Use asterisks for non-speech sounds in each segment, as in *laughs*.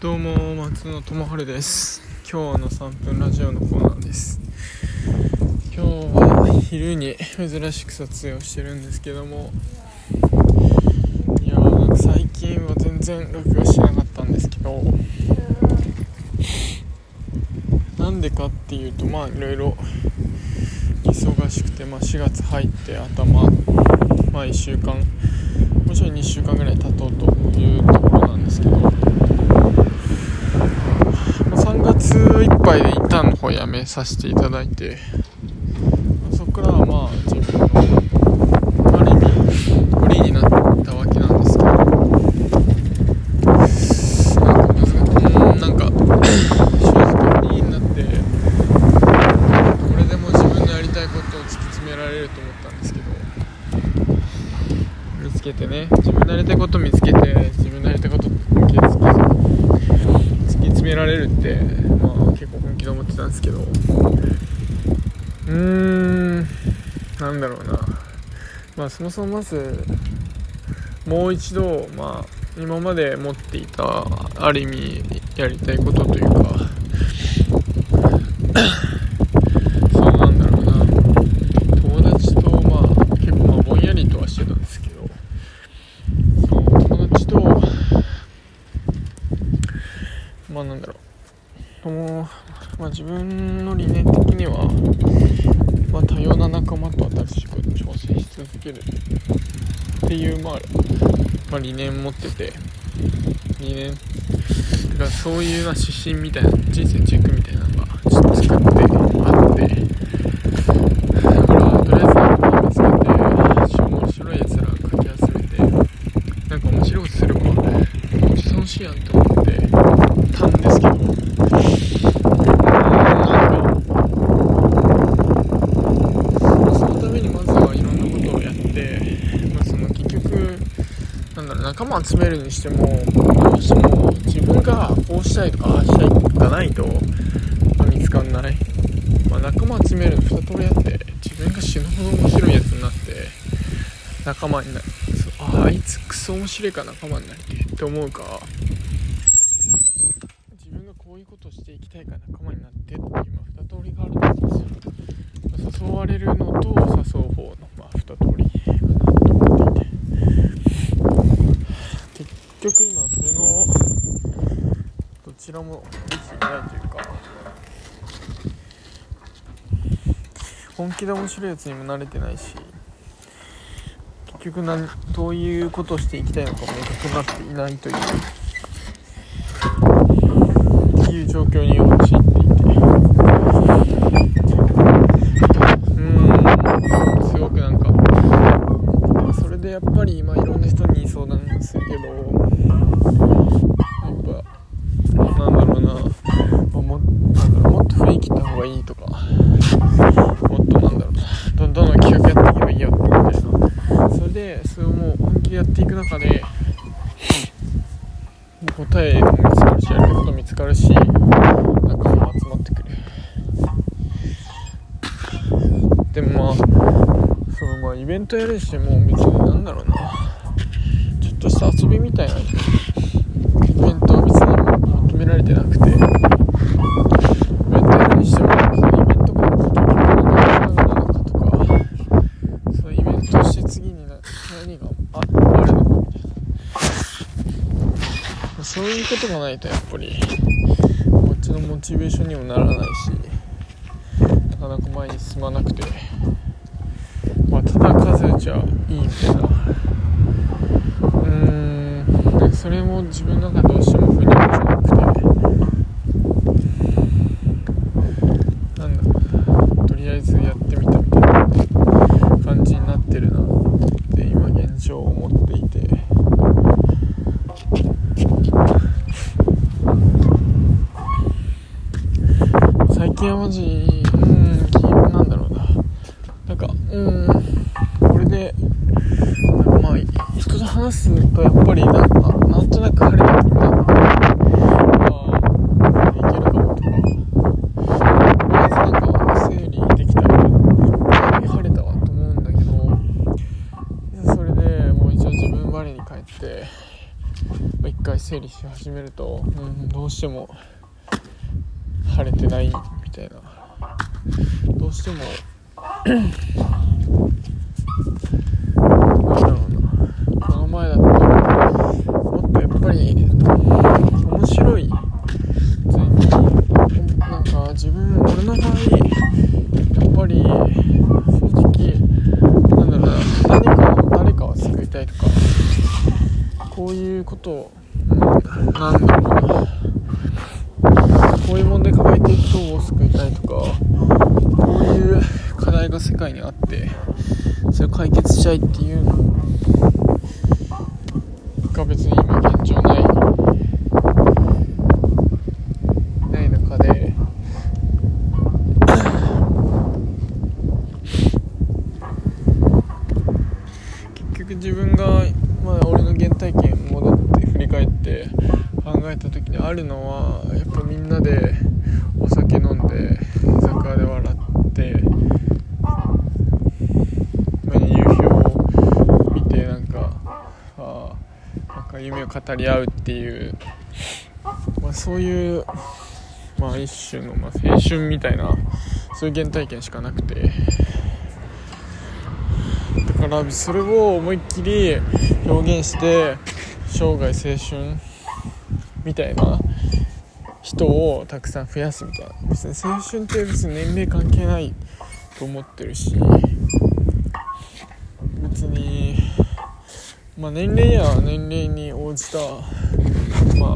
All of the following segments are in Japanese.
どうも松野智春です。今日の3分ラジオのコーナーです。今日は昼に珍しく撮影をしてるんですけどもいやなんか最近は全然録画しなかったんですけどなんでかっていうとまあいろいろ忙しくて、まあ、4月入って頭まあ1週間もちろん2週間ぐらい経とうというところなんですけど、まあ、3月いっぱいで一旦の方やめさせていただいて、まあ、そこからはまあ自分のある意味フリーになったわけなんですけど。なんか難しい。んなんか正直フリーになってこれでも自分のやりたいことを突き詰められると思ったんですけど。見つけてね。自分のやりたいこと見つけて自分のやりたいこと突き突き詰められるってまあ昨日思ってたんですけど。うーんなんだろうな。まあそもそもまずもう一度まあ今まで持っていたある意味やりたいことというかそうなんだろうな友達とまあ結構まあぼんやりとはしてたんですけどそう友達とまあなんだろうともまあ自分の理念的にはまあ多様な仲間と新しいことに挑戦し続けるっていうまあ、まあ、理念持ってて理念だからそういう指針みたいな人生チェックみたいなのがちょっと作ってあってだからとりあえずなんか見つけて面白いやつらかき集めてなんか面白いことすればめっちゃ楽しいやんって思ってたんですけどなんかそのためにまずはいろんなことをやって、まあ、その結局なんだろう仲間集めるにしてもどうしても自分がこうしたいとかああしたいがないと、ま見つかんない、まあ、仲間集めるの2通りあって自分が死ぬほど面白いやつになって仲間になる。ああいつクソ面白いか仲間になりてって思うか。自分がこういうことをしていきたいから仲間になってっていう、まあ、2通りがあると思うんですよ。誘われるのと誘う方の、まあ、2通りかなと思っていて結局今それのどちらもできていないというか。本気で面白いやつにも慣れてないし結局何どういうことをしていきたいのかも明確になっていないというっていう状況によってうーんすごくなんかまあそれでやっぱり今いろんな人に相談するけどやっぱなんだろうな、まあ、もなんだろうもっと雰囲気った方がいいとかもっとなんだろうどんどん企画やっていけばいいよみたいなそれでそれをもう本気でやっていく中で答えも見つかるしやりたいこと見つかるし仲間も集まってくるでもまあそうまあイベントやるにしても別になんだろうな。ちょっとした遊びみたいなイベントは別に求められてなくて。イベントやるにしてもそのイベントが結局何がなのかとかそのイベントして次に何がああるのかみたいなそういうことがないとやっぱりこっちのモチベーションにもならないし。かなか前に進まなくて。まあただ数打ちはいいみたいな。うーん。それも自分の中でどうしても腑に落ちなくてなんだとりあえずやってみたみたいな感じになってるなって今現状思っていて最近はマジうんきなんだろうななんかうんこれでなんかまあ人と話すとやっぱりなんかなんとなく晴れた気になってああいけるかもとかとりあえずなんか整理できたら晴れたわと思うんだけどそれでもう一応自分我に返って、まあ、一回整理し始めると、どうしても晴れてないみたいなどうしてもなんだろうなこの前だともっとやっぱり面白いなんか自分俺の場合やっぱり正直なんだろうな何かを誰かを救いたいとかこういうこと、なんだろうな。こういう問題抱えている人を救いたいとかこういう課題が世界にあってそれを解決したいっていうのが別に今現状ない中で結局自分がまあ俺の原体験戻って振り返ってた時にあるのはやっぱみんなでお酒飲んで居酒屋で笑ってまあ夕日を見てなんかあなんか夢を語り合うっていう、まあ、そういう、まあ、一種の、まあ、青春みたいなそういう原体験しかなくて。だからそれを思いっきり表現して生涯青春みたいな人をたくさん増やすみたいな。別に青春って別に年齢関係ないと思ってるし。別にまあ年齢や年齢に応じたまあ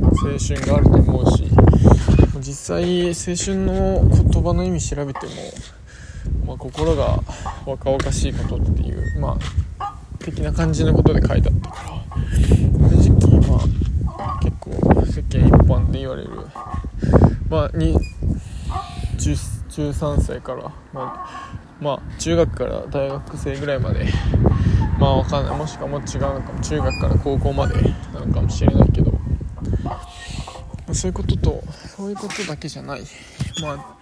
青春があると思うし。実際青春の言葉の意味調べても、まあ、心が若々しいことっていうまあ的な感じのことで書いてあったから正直まあ結構世間一般で言われる。まあ13歳から、まあ、まあ中学から大学生ぐらいまで。まあわかんない。もしかも違うのかも。中学から高校までなのかもしれないけど。まあそういうこととそういうことだけじゃない。ま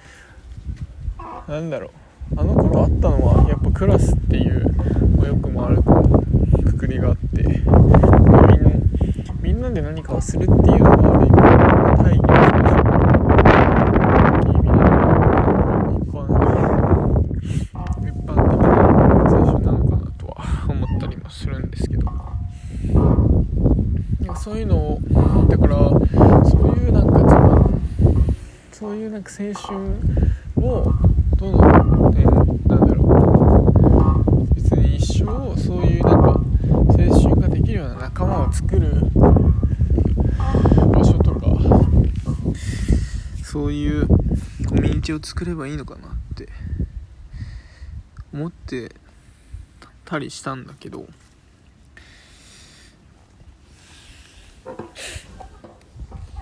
あなんだろう。あの頃あったのはやっぱクラスっていう、まあ、よくもあるくくりがあって、まあ、みんみんなで何かをするっていうのがある意味ないんですけど、君の一般、一般的なやつなのかなとは思ったりもするんですけど、そういうのを、だから、そういうなんか自分、そういうなんか青春を、どの、ね、なんだろう、別に一生、そういうなんか、青春ができるような仲間を作る場所とかそういうコを作ればいいのかなって思ってたりしたんだけど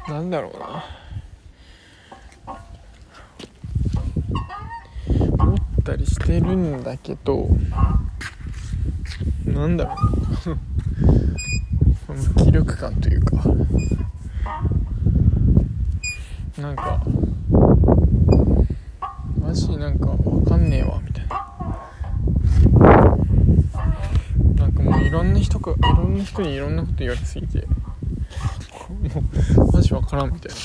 なんだろうな。思ったりしてるんだけどなんだろう。*laughs* 無気力感というか。なんかマジなんか分かんねえわみたいな。なんかもういろんな人かいろんな人にいろんなこと言われすぎてもうマジ分からんみたいな。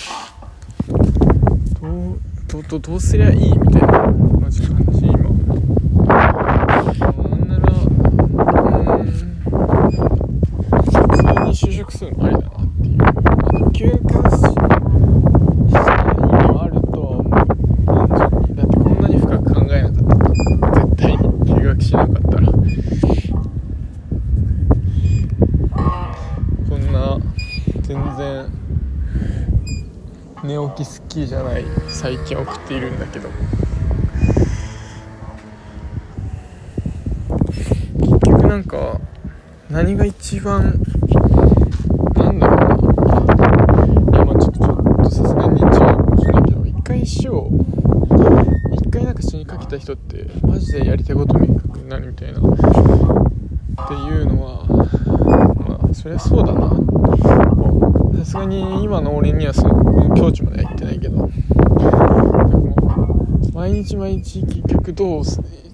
どうどどどうすりゃいいみたいなマジ感じ今なんならうん普通に就職するのありだなっていうあの休暇した意味はあるとは思う単純にだってこんなに深く考えなかった絶対に休学しなかったらこんな全然寝起きスッキリじゃない最近送っているんだけど。結局なんか何が一番なんだろうな。いやまあちょっとちょっとさすがに違うかもしれないけど一回死を一回なんか死にかけた人ってマジでやりたいこと明確になるみたいな。っていうのはまあそりゃそうだな。さすがに今の俺にはその境地までは行ってないけど。毎日毎日結局どう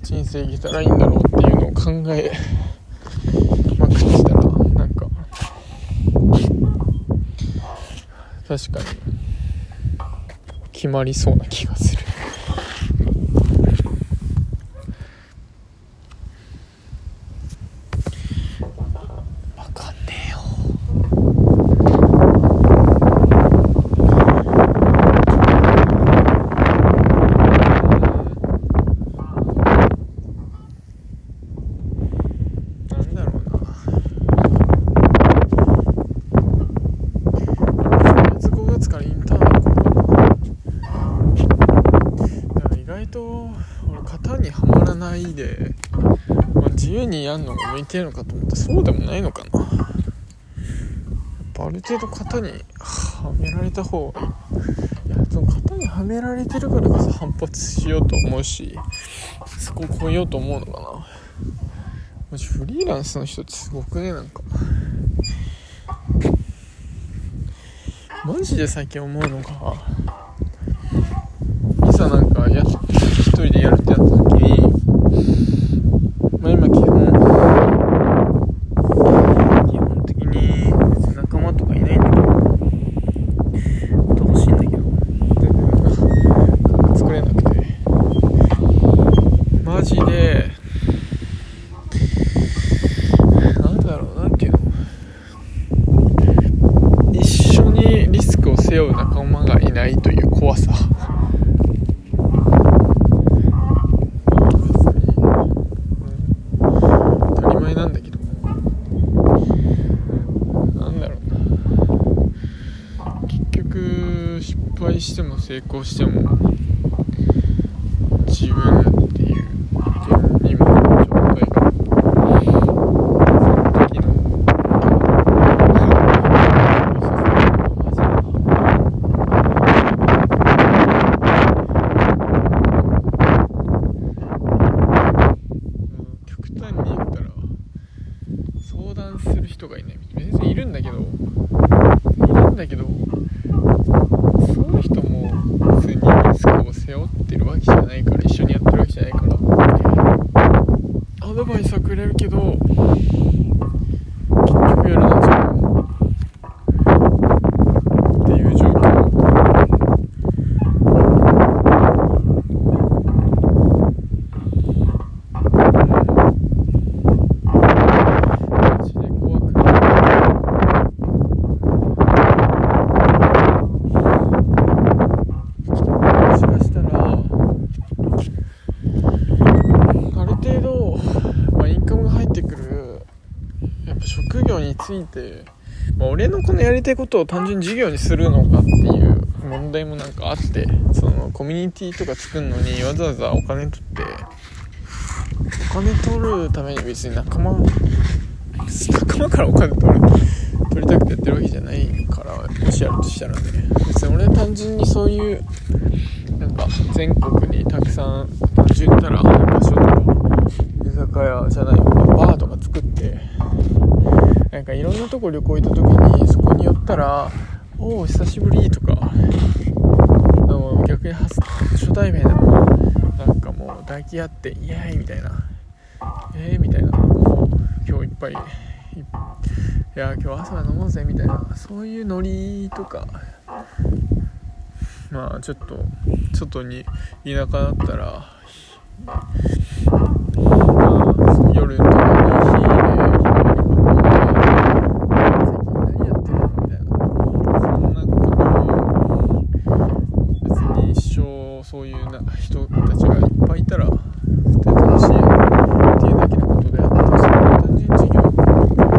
人生生きたらいいんだろうっていうのを考えまくってたらなんか。確かに。決まりそうな気がするわかんねえよなんだろうな4月5月からインターン行こうだから意外と俺型にはまらないで、まあ、自由にやるのが向いてるのかと思ったらそうでもないのかな。やっぱある程度型にはめられた方がいい。いやその型にはめられてるからこそ反発しようと思うしそこを超えようと思うのかな。マジフリーランスの人ってすごくねなんか。マジで最近思うのがいざなんかや一人でやるってやった時にまあ今基本基本的に別に仲間とかいないんだけど楽しいんだけど全然作れなくてマジでなんだろうなんていうの一緒にリスクを背負う仲間がいないという怖さ別に、うん、当たり前なんだけどなんだろうな結失敗しても成功しても自分っていう今の状態が時の極端に言ったら相談する人がいない別にいるんだけどいるんだけどその人も普通にリスクを背負ってるわけじゃないから一緒にやってるわけじゃないからアドバイスはくれるけど結局やるのは自分っていう状況マジで怖くないもしかしたらある程度、まあ、インカムが入ってくるやっぱ職業について、まあ、俺のこのやりたいことを単純に授業にするのかっていう問題もなんかあってそのコミュニティとか作るのにわざわざお金取ってお金取るために別に仲間仲間からお金取る取りたくてやってるわけじゃないからもしやるとしたらね。別に俺単純にそういうなんか全国にたくさん単純に言ったら場所とか居酒屋じゃないバーとか作ってなんかいろんなとこ旅行行った時にそこに寄ったら「おお久しぶり」とか逆に初初対面でもなんかもう抱き合って「イエーイ!」みたいな「えー?」みたいなもう今日いっぱいいいや今日朝飲もうぜみたいなそういうノリとかまあちょっと外に田舎だったらまあ夜とかに火で何やってるのみたいなそんなことを別に一生そういうな人たちがいっぱいいたら絶対楽しいっていうだけのことであってそれは単純に授業するのか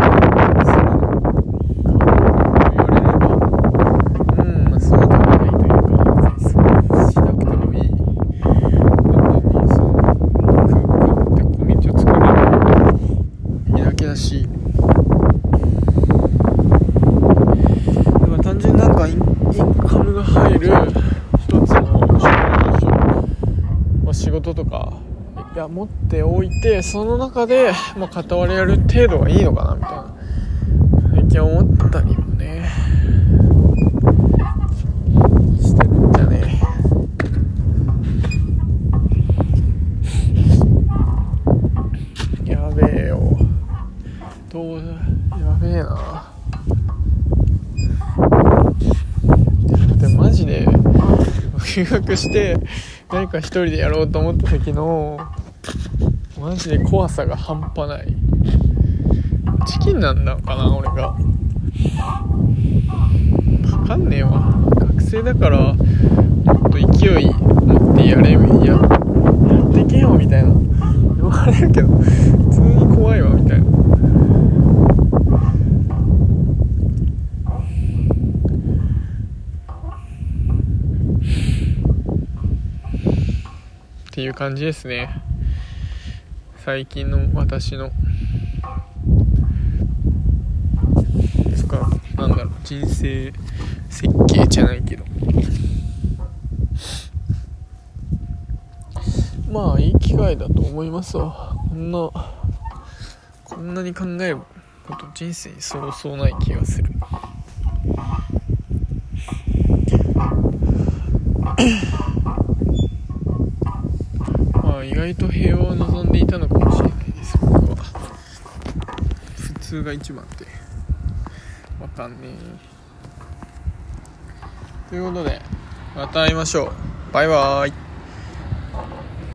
と言われればうんまあそうではないというか別にそうしなくてもいい単純にその空間ってコミュニティを作れるいいだけだしだから単純になんかインインカムが入る一つの職業まあ仕事とか持っておいてその中で、まあ、片割れやる程度がいいのかなみたいな最近思ったりもね。してるんじゃね。やべえよ。どうやべえな。留 *laughs* 学して何か一人でやろうと思った時のマジで怖さが半端ない。チキンなんだかな俺が。分かんねえわ。学生だからもっと勢い持ってやれややってけよみたいな。言われるけど普通に怖いわみたいな。っていう感じですね。最近の私のつかなんだろう人生設計じゃないけど。まあいい機会だと思いますわ。こんなこんなに考えること人生にそうそうない気がする。意外と平和を望んでいたのかもしれないです僕は普通が一番ってわかんねえ。ということでまた会いましょう。バイバーイ。